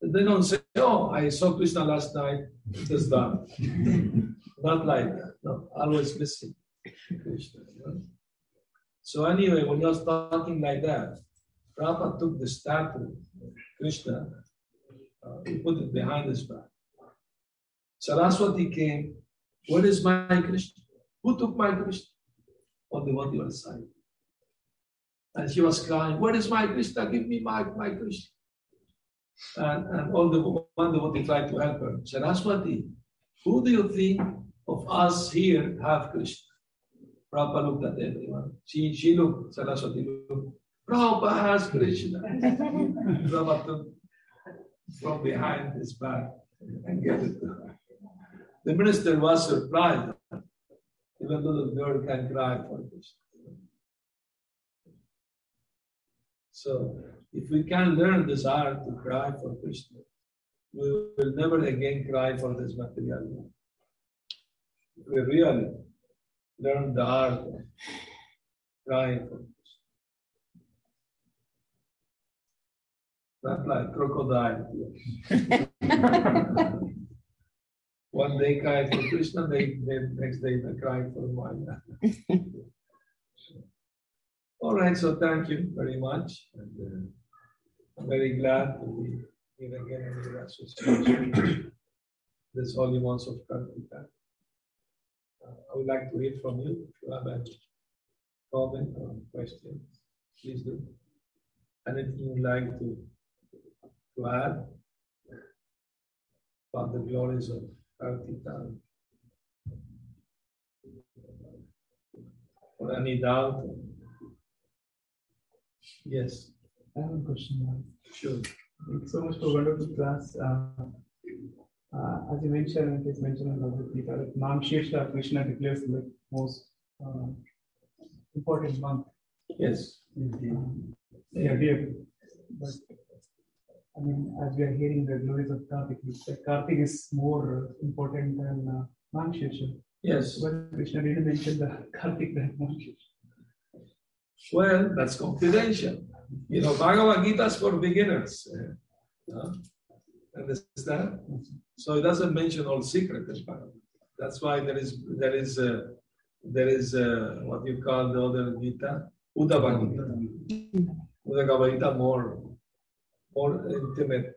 They don't say, Oh, I saw Krishna last night, it is done. Not like that. No, always missing Krishna. So anyway, when he was talking like that, Prabhupada took the statue of Krishna, uh, he put it behind his back. Saraswati came, where is my Krishna? Who took my Krishna? On the one side. And she was crying, Where is my Krishna? Give me my, my Krishna. And, and all the one devotee tried to help her. Saraswati, who do you think of us here have Krishna? Prabhupada looked at everyone. She, she looked, Saraswati looked. Prabhupada has Krishna. Prabhupada took from behind his back and gave it to her. The minister was surprised, even though the girl can cry for Krishna. So, if we can learn this art to cry for Krishna, we will never again cry for this material world. We really learn the art of crying for Krishna. Not like crocodile. One day cry for Krishna, they, next day they cry for Maya. All right, so thank you very much. And, uh, I'm very glad to be here again in the association this holy month of Kartika. Uh, I would like to hear from you if you have any comment or questions. Please do. Anything you'd like to, to add about the glories of Kartika? Or any doubt? Yes, I have a question. sure. Thanks so much for wonderful class. Uh, uh, as you mentioned, and it is mentioned in Bhagavad Gita, that Nam Krishna declares the most uh, important month. Yes. Um, yeah, dear. But I mean, as we are hearing the glories of Kartik, that Kartik is more important than uh, Nam. Yes. But Krishna didn't mention the Kartik than Nam. Well, that's confidential. You know, Bhagavad Gita is for beginners. Uh, understand? So it doesn't mention all secret in Bhagavad That's why there is there is uh, there is uh, what you call the other Gita, Uddhava Gita. Uddhava Gita more more intimate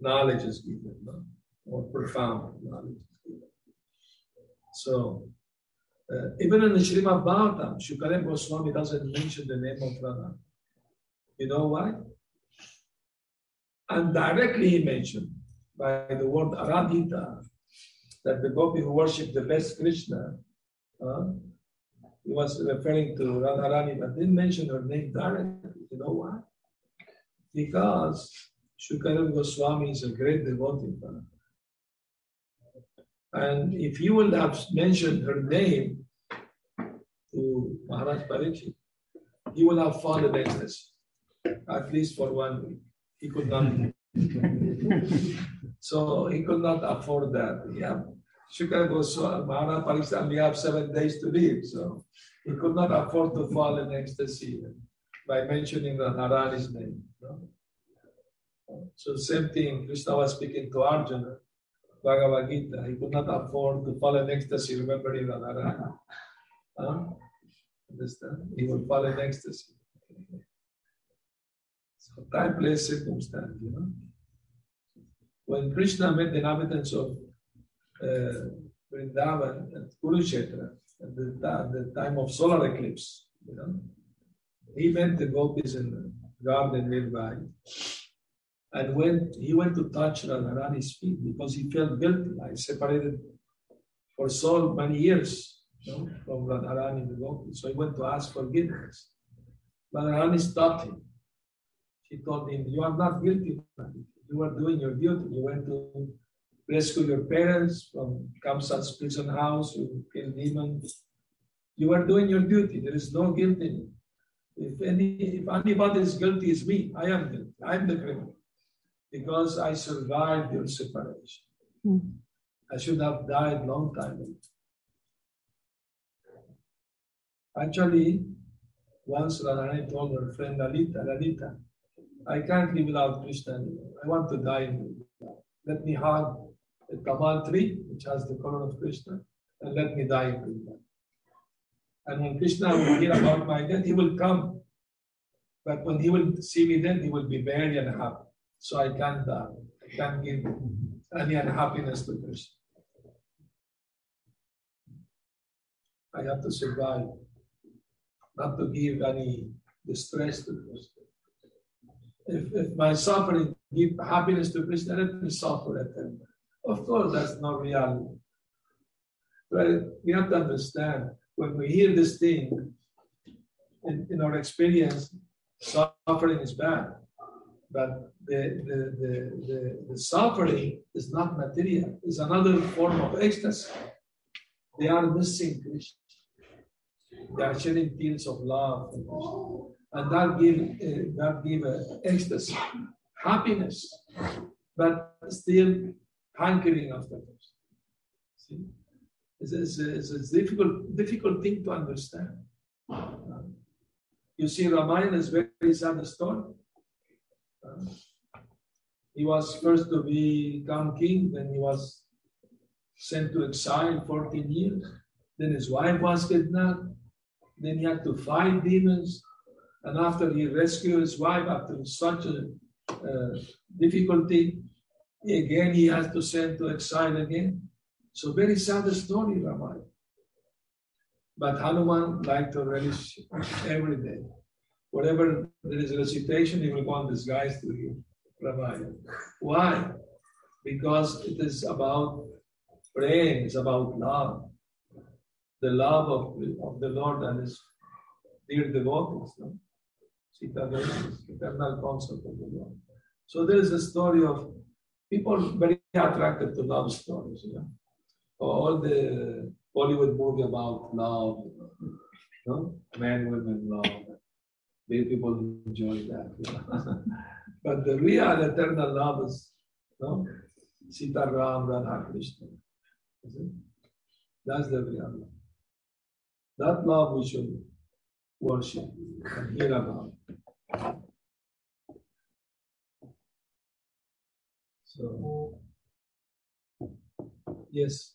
knowledge is given, no? more profound knowledge is given. So uh, even in the Srimad Bhagavatam, Shukadev Goswami doesn't mention the name of Radha. You know why? And directly he mentioned by the word Aradhita that the gopi who worship the best Krishna, uh, he was referring to Radharani, but didn't mention her name directly. You know why? Because Shukadev Goswami is a great devotee. And if you will have mentioned her name to Maharaj Parikshit, he will have fallen ecstasy, at least for one week. He could not. so he could not afford that. Yeah. Shukra Goswami, Maharaj Parikshit only have seven days to live, so he could not afford to fall in ecstasy by mentioning the Narayani's name. No? So same thing, Krishna was speaking to Arjuna, Bhagavad Gita. He could not afford to fall in ecstasy, Remember remembering Radharani. Huh? Understand? He would fall in ecstasy. So time, place, circumstance, you know. When Krishna met the inhabitants of uh, Vrindavan at Kurukshetra, at the, the time of solar eclipse, you know, he met the gopis in the garden nearby. And when he went to touch Radharani's feet because he felt guilty, I separated for so many years you know, from Radharani gopis. So he went to ask forgiveness. Radharani stopped him. She told him, You are not guilty. You are doing your duty. You went to rescue your parents from Kamsa's prison house, you killed demons. You are doing your duty. There is no guilt in you. If any if anybody is guilty, it's me. I am guilty. I am the criminal. Because I survived your separation. Hmm. I should have died long time ago. Actually, once Radharani told her friend Lalita, Lalita, I can't live without Krishna anymore. I want to die in Let me hug a tamal tree, which has the color of Krishna, and let me die in Vrindavan. And when Krishna will hear about my death, he will come. But when he will see me then, he will be very unhappy. So I can't, uh, I can't give any unhappiness to Krishna. I have to survive, not to give any distress to Krishna. If, if my suffering give happiness to Krishna, let me suffer at them. Of course, that's not reality. But we have to understand when we hear this thing, in, in our experience, suffering is bad. But the, the, the, the, suffering is not material, it's another form of ecstasy. They are missing Krishna. They are shedding tears of love. And that give, uh, that give uh, ecstasy, happiness, but still hankering after Krishna. See? It's, it's, it's a difficult, difficult thing to understand. You see, Ramayana is very, very sad story. Uh, he was first to become king, then he was sent to exile 14 years. Then his wife was kidnapped. Then he had to fight demons. And after he rescued his wife, after such a uh, difficulty, again he has to send to exile again. So very sad story, Ramayana. But Hanuman liked to relish every day. Whatever there is a recitation, he will go on disguise to you, Ramayana. Why? Because it is about praying, it's about love. The love of, of the Lord and his dear devotees. No? Sita eternal concept of the Lord. So there is a story of people very attracted to love stories. You know? Oh, all the Bollywood movie about love, no? man, women, love. Many people enjoy that. But the real eternal love is no? Sita Ram, Radha Krishna. That's the real love. That love we should worship and hear about. So, yes.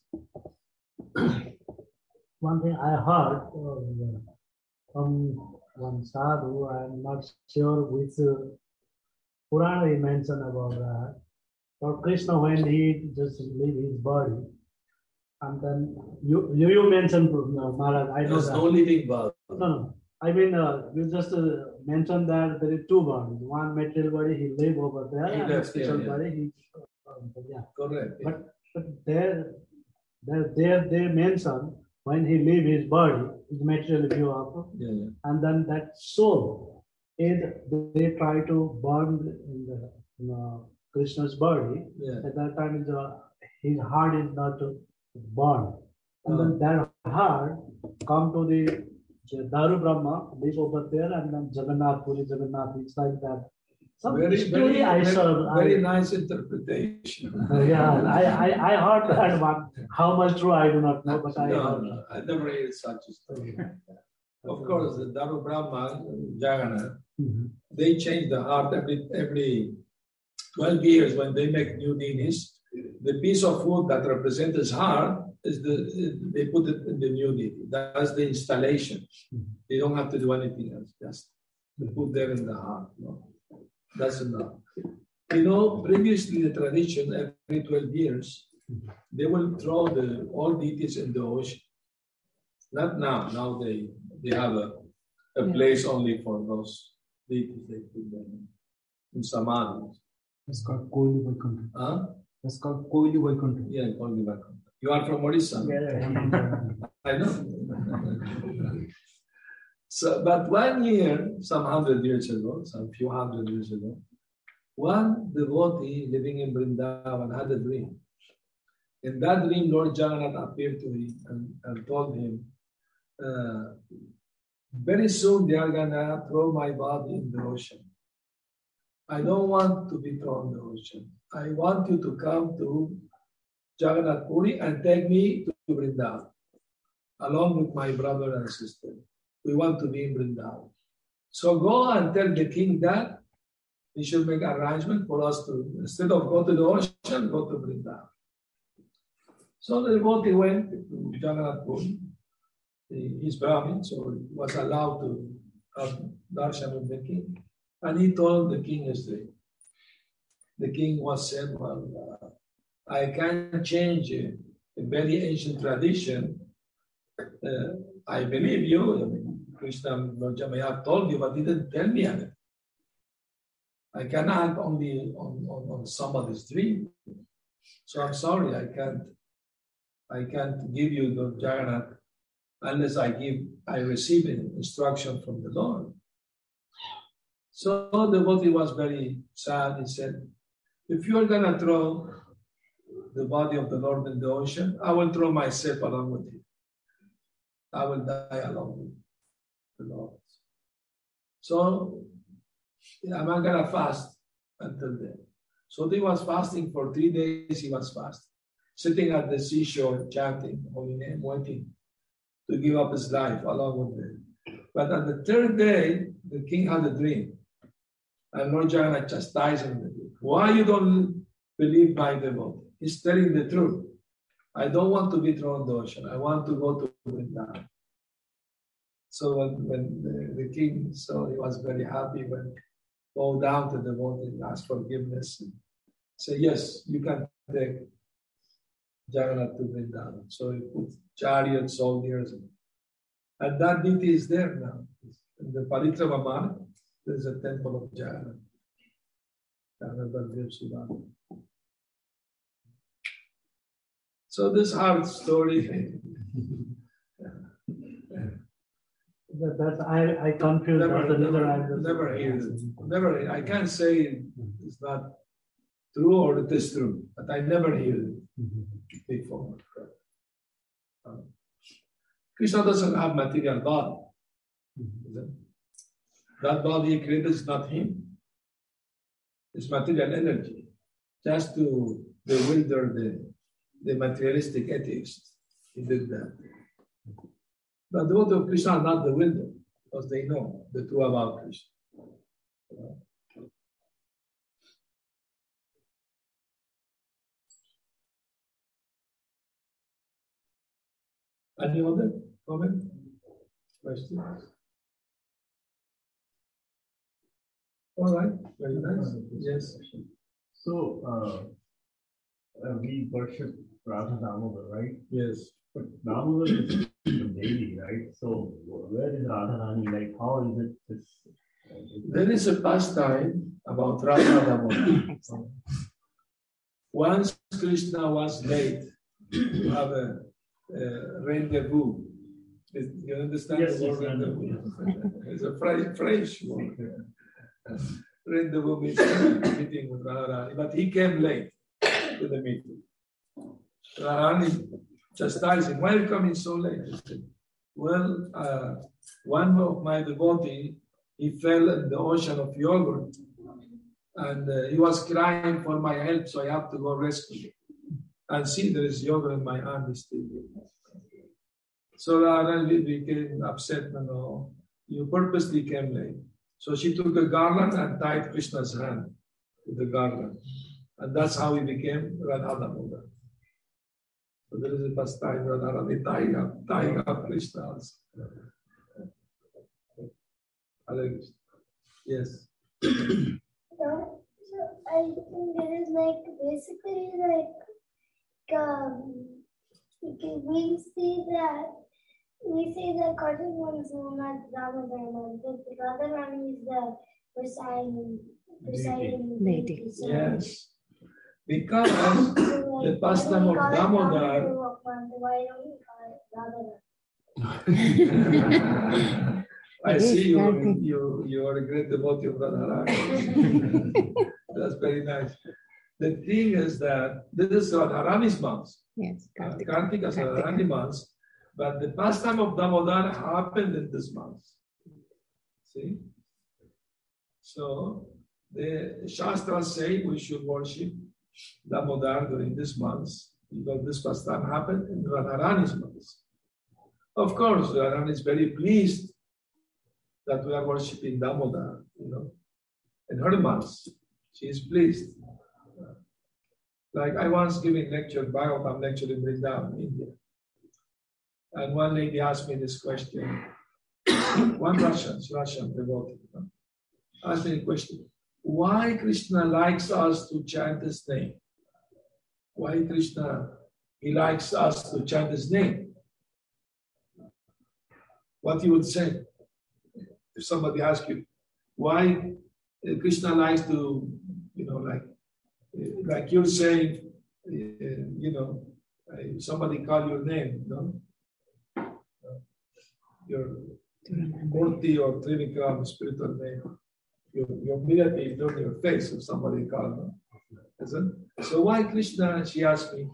One thing I heard uh, from one sadhu, I'm not sure which uh, Purana he mentioned about that. For Krishna, when he just leave his body, and then you you, you mentioned uh, Maharaj, I know There's that. no living body. No, no. I mean, uh, you just uh, mentioned that there is two bodies. One material body, he live over there, He and left spiritual here, yeah. body, he. Uh, yeah. Correct. But but there, there, there they mention when he leave his body, his material view of, Yeah, yeah. and then that soul, it they try to burn in the you uh, know, Krishna's body. yeah. At that time, the, uh, his heart is not burned, and then uh-huh. that heart come to the Daru Brahma, live over there, and then Jagannath Puri, Jagannath. It's like that. Some Very, story very, I saw. very I- nice interpretation. uh, yeah, I, I, I heard that one. How much true, I do not know, but I no, heard. no, I never heard such a story. Of course, the Daru Brahma, Jagannath, Mhm. they change the heart every every 12 years when they make new deities. The piece of wood that represents his heart is the they put it in the new deity. That's the installation. They don't have to do anything else, just to put there in the heart. No? That's enough. You know, previously the tradition every 12 years, they will throw the all deities in the ocean. Not now. Now they they have a, a Yeah. place only for those deities. They put them in, in samadhi. It's called Koili Vaikuntha. Huh? It's called Koili Vaikuntha. Yeah, only Vaikuntha. You are from Odisha. I know. so, but one year, some hundred years ago, some few hundred years ago, one devotee living in Vrindavan had a dream. In that dream, Lord Jagannath appeared to him and, and told him, uh, very soon they are gonna throw my body in the ocean. I don't want to be thrown in the ocean. I want you to come to Jagannath Puri and take me to Vrindavan, along with my brother and sister. We want to be in Vrindavan. So go and tell the king that he should make arrangement for us to, instead of go to the ocean, go to Vrindavan. So the devotee went to Jagannath Puri. he- he's Brahmin, so he was allowed to have darshan with the king. And he told the king yesterday. The king was said, Well, uh, I can't change a very ancient tradition. Uh, I believe you. Krishna Lord Jamaya told you, but he didn't tell me anything. I can act only on, on, on somebody's dream. So I'm sorry, I can't I can't give you the Jagannath unless I give I receive an instruction from the Lord. So the devotee was very sad. He said, If you're gonna throw the body of the Lord in the ocean, I will throw myself along with you. I will die along with the Lord. So I'm gonna fast until then. So he was fasting for three days, he was fasting, sitting at the seashore, chanting, holy name, waiting to give up his life along with them. But on the third day, the king had a dream. And Lord Jagannath chastised him. Why you don't believe my devotee? He's telling the truth. I don't want to be thrown in the ocean. I want to go to Vrindavan. So when, when the, the king saw, he was very happy when bow down to the devotee and ask forgiveness. And say, yes, you can take Jagannath to Vrindavan. So he put chariots, soldiers. And that deity is there now. In the Parikrama Marg, there is a temple of Jagannath. So this hard story. That, that's, I, I confuse Never, I never, never hear it. Never, I can't say it's not true or it is true, but I never hear it before. Um, Krishna doesn't have material body. is it? That body he created is not him. It's material energy. Just to bewilder the, the materialistic atheist. He did that. But the devotee of Krishna are not the window because they know the truth about Krishna. Any other comment? Questions? All right, very nice. Yes. So, uh, uh, we worship Radha Damodar, right? Yes. But Damodar is a deity, right? So, where is Radharani? Like, how is it this? Uh, there is a pastime about Radha Damodar. Once Krishna was late to have a, a rendezvous. You understand Yes, the yes, word I rendezvous? It's a French, French word. Rendezvous means meeting with Radharani, but he came late to the meeting. Radharani chastised him, why are you coming so late? Said, well, uh, one of my devotee, he fell in the ocean of yogurt and uh, he was crying for my help, so I have to go rescue him. And see, there is yogurt in my hand, still. So Radharani became upset, you know, you purposely came late. So she took a garland and tied Krishna's hand with the garland. And that's how he became Radha Damodar. So there is a pastime Radharani tying up, tying up Krishna also. Hare Krishna. Yes. So, so I think there is like basically like um okay, we see that we see that Kartik one is known as Ramadana, but the other one is the presiding presiding Deity. deity. So- Yes. Because the pastime of do we call it Damodar- Damodar, Why don't we call it Radharani? I see you, you, you are a great devotee of Radharani. That's very nice. The thing is that this is Radharani's month. Yes, Uh, Kartik. Kartika is Kartika. Radharani month, but the pastime of Damodar happened in this month. See? So the Shastras say we should worship Damodar during this month because this pastime happened in Radharani's month. Of course, Radharani is very pleased that we are worshiping Damodar, you know, in her month. She is pleased. Like I once giving lecture, Bhagavatam lecture in Vrindavan, India. And one lady asked me this question. one Russian, Russian devotee, asked me the question why Krishna likes us to chant his name? Why Krishna, he likes us to chant his name? What you would say if somebody asks you, why Krishna likes to, you know, like, like you're saying, eh, you know, eh, somebody call your name, know, your Murti or Trivikram spiritual name you, you immediately turn your face if somebody calls them. Isn't? So why Krishna, she asked me,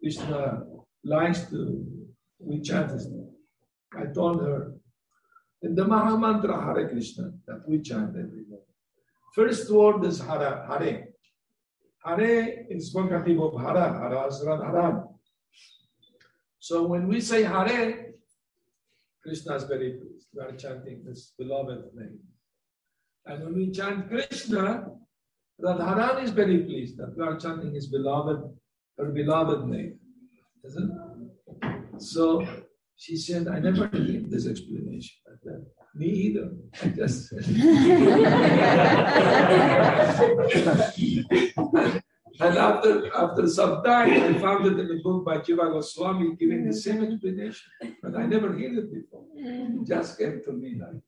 Krishna likes to, we chant his name. I told her, in the Mahamantra Hare Krishna that we chant every day, first word is Hare. Hare. Hare is vocative of Hara. Hara is Radharani. So when we say Hare, Krishna is very pleased. We are chanting this beloved name. And when we chant Krishna, Radharani is very pleased that we are chanting his beloved, her beloved name. Isn't it? So she said, I never need this explanation. Me either. I just And after, after some time, I found it in a book by Jiva Goswami giving the same explanation. But I never heard it before. It just came to me like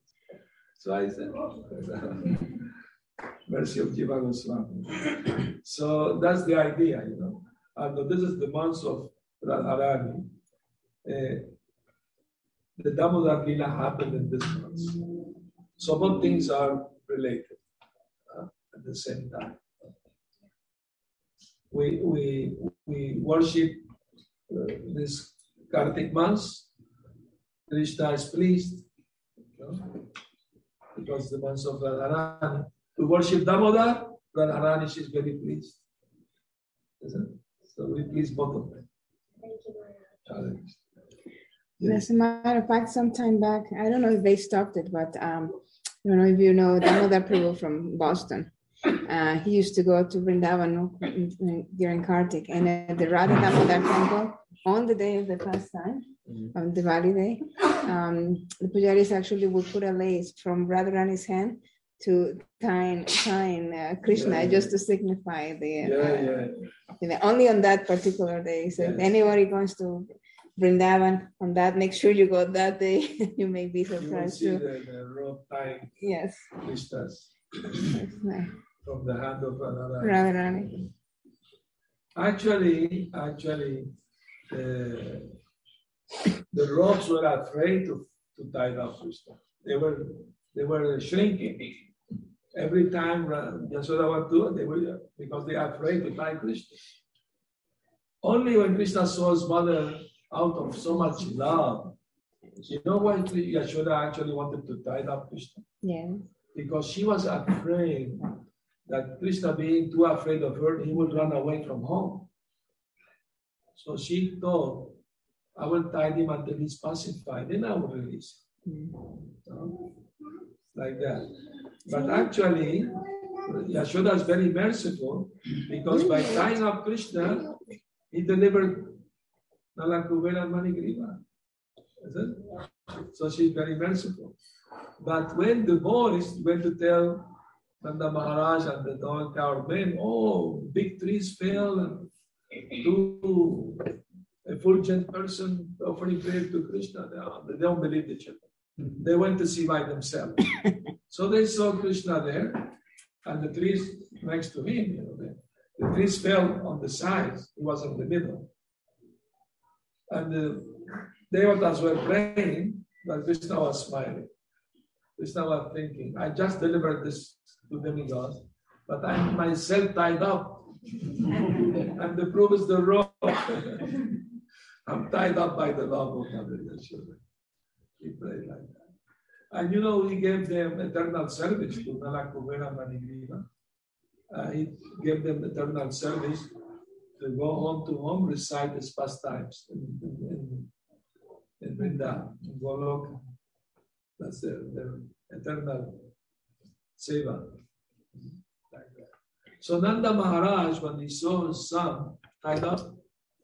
so I said, oh, mercy of Jiva Goswami. So that's the idea, you know. And this is the month of Radharani. Uh, the Damodar Lila happened in this month. So both things are related uh, at the same time. We, we, we worship uh, this Kartik month. Krishna is pleased. You know? Because the month of Radharani. To worship Damodar, Radharani, she's very pleased. Isn't So we please both of them. Challenge. Yes. As a matter of fact, some time back, I don't know if they stopped it, but um, I don't know if you know Damodar Prabhu from Boston. Uh, he used to go to Vrindavan during Kartik, and at the Radha Damodar temple, on the day of the pastime, mm-hmm. on Diwali day, um, the pujaris actually would put a lace from Radharani's hand to tying, tying uh, Krishna yeah. just to signify the. Yeah, uh, yeah. only on that particular day. So if anybody goes to Vrindavan on that, make sure you go that day. you may be surprised you too. The, the tying yes. Krishna's from the hand of Radharani. Radharani. Actually, actually, uh, the ropes were afraid to, to tie up Krishna. They were they were shrinking. Every time Yashoda went to they were because they are afraid to tie Krishna. Only when Krishna saw his mother out of so much love, you know why Yashoda actually wanted to tie up Krishna? Yeah. Because she was afraid that Krishna, being too afraid of her, he would run away from home. So she thought I will tie him until he's pacified, then I will release him. Mm. Like that. But actually, Yashoda is very merciful because by tying up Krishna, he delivered Nalakuvela Manigriva. So she's very merciful. But when the boys went to tell Nanda Maharaj and the dog tower men, oh, big trees fell and two a fulgent person offering prayer to Krishna, they, they don't believe the children. Mm-hmm. They went to see by themselves. so they saw Krishna there, and the trees next to him, you know, the, the trees fell on the sides. He was in the middle. And the devatas were praying, but Krishna was smiling. Krishna was thinking, I just delivered this to demigods, but I'm myself tied up. and the proof is the rope. I'm tied up by the love of Yashoda. He prayed like that. And you know, he gave them eternal service to Nalakuvera Manigriva. Uh, he gave them eternal service to go home to home, recite his pastimes in, in, in Goloka. That's their, their eternal seva. Like that. So Nanda Maharaj, when he saw his son tied up,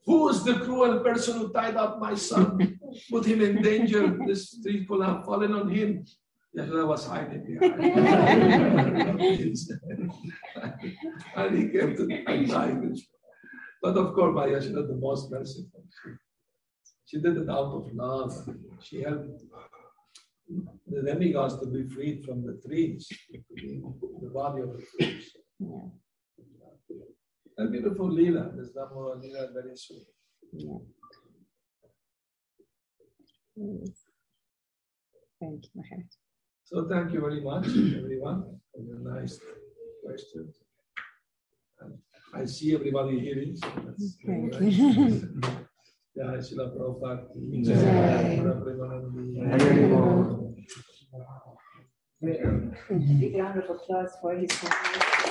Who is the cruel person who tied up my son? Put him in danger. This tree could have fallen on him. Yashoda was hiding behind. and he came to untie Krishna. But of course, my Yashoda the most merciful. She did it out of love. She helped the demigods to be freed from the trees, the body of the trees. Yeah. A beautiful lila. There's no more lila very soon. Yeah. Thank you, Maharaj. So thank you very much, everyone, for your nice questions. And I see everybody hearing. So that's Thank nice. you. Jai Srila Prabhupada. ki Jai. Jai. Prabhupada Big round of applause for his comments.